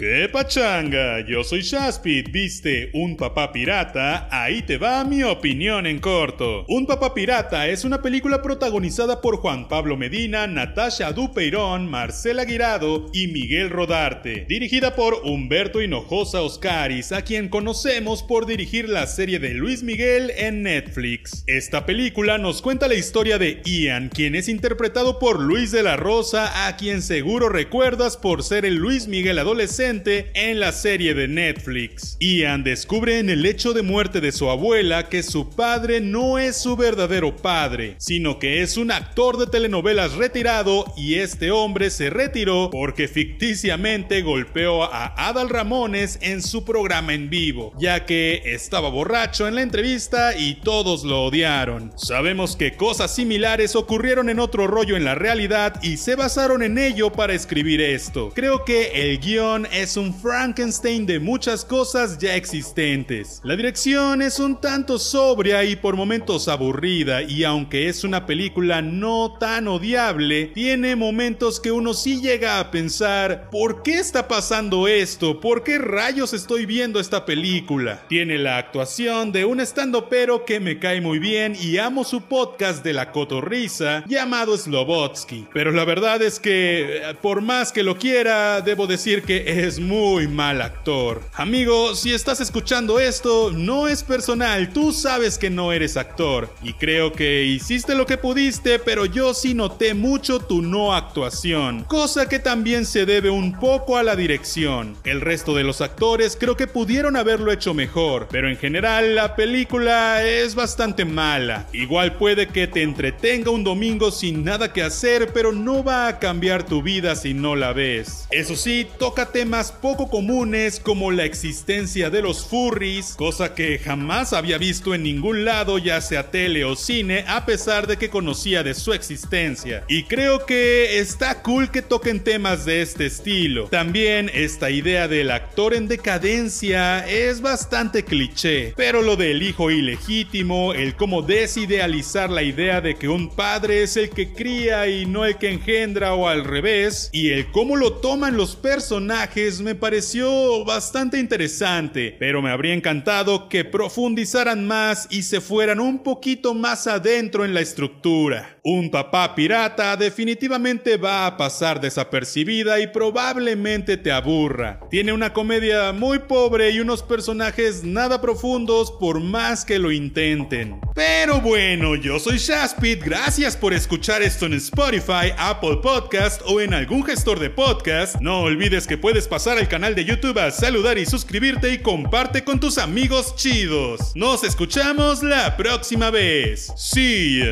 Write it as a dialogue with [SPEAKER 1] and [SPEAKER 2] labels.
[SPEAKER 1] ¡Qué pachanga! Yo soy Shaspit, ¿viste? Un papá pirata, ahí te va mi opinión en corto. Un papá pirata es una película protagonizada por Juan Pablo Medina, Natasha Dupeirón, Marcela Guirado y Miguel Rodarte, dirigida por Humberto Hinojosa Oscaris, a quien conocemos por dirigir la serie de Luis Miguel en Netflix. Esta película nos cuenta la historia de Ian, quien es interpretado por Luis de la Rosa, a quien seguro recuerdas por ser el Luis Miguel adolescente en la serie de Netflix. Ian descubre en el hecho de muerte de su abuela que su padre no es su verdadero padre, sino que es un actor de telenovelas retirado y este hombre se retiró porque ficticiamente golpeó a Adal Ramones en su programa en vivo, ya que estaba borracho en la entrevista y todos lo odiaron. Sabemos que cosas similares ocurrieron en otro rollo en la realidad y se basaron en ello para escribir esto. Creo que el guion es un Frankenstein de muchas cosas ya existentes. La dirección es un tanto sobria y por momentos aburrida y aunque es una película no tan odiable, tiene momentos que uno sí llega a pensar, ¿por qué está pasando esto? ¿Por qué rayos estoy viendo esta película? Tiene la actuación de un pero que me cae muy bien y amo su podcast de la cotorrisa llamado Slobotsky. Pero la verdad es que, eh, por más que lo quiera, debo decir que es muy mal actor. Amigo, si estás escuchando esto, no es personal, tú sabes que no eres actor. Y creo que hiciste lo que pudiste, pero yo sí noté mucho tu no actuación. Cosa que también se debe un poco a la dirección. El resto de los actores creo que pudieron haberlo hecho mejor, pero en general la película es bastante mala. Igual puede que te entretenga un domingo sin nada que hacer, pero no va a cambiar tu vida si no la ves. Eso sí, toca temas poco comunes como la existencia de los furries, cosa que jamás había visto en ningún lado ya sea tele o cine a pesar de que conocía de su existencia. Y creo que está cool que toquen temas de este estilo. También esta idea del actor en decadencia es bastante cliché, pero lo del hijo ilegítimo, el cómo desidealizar la idea de que un padre es el que cría y no el que engendra o al revés, y el cómo lo toman los personajes me pareció bastante interesante, pero me habría encantado que profundizaran más y se fueran un poquito más adentro en la estructura. Un papá pirata definitivamente va a pasar desapercibida y probablemente te aburra. Tiene una comedia muy pobre y unos personajes nada profundos por más que lo intenten. Pero bueno, yo soy Shaspit, gracias por escuchar esto en Spotify, Apple Podcast o en algún gestor de podcast. No olvides que puedes pasar al canal de YouTube a saludar y suscribirte y comparte con tus amigos chidos. Nos escuchamos la próxima vez. See.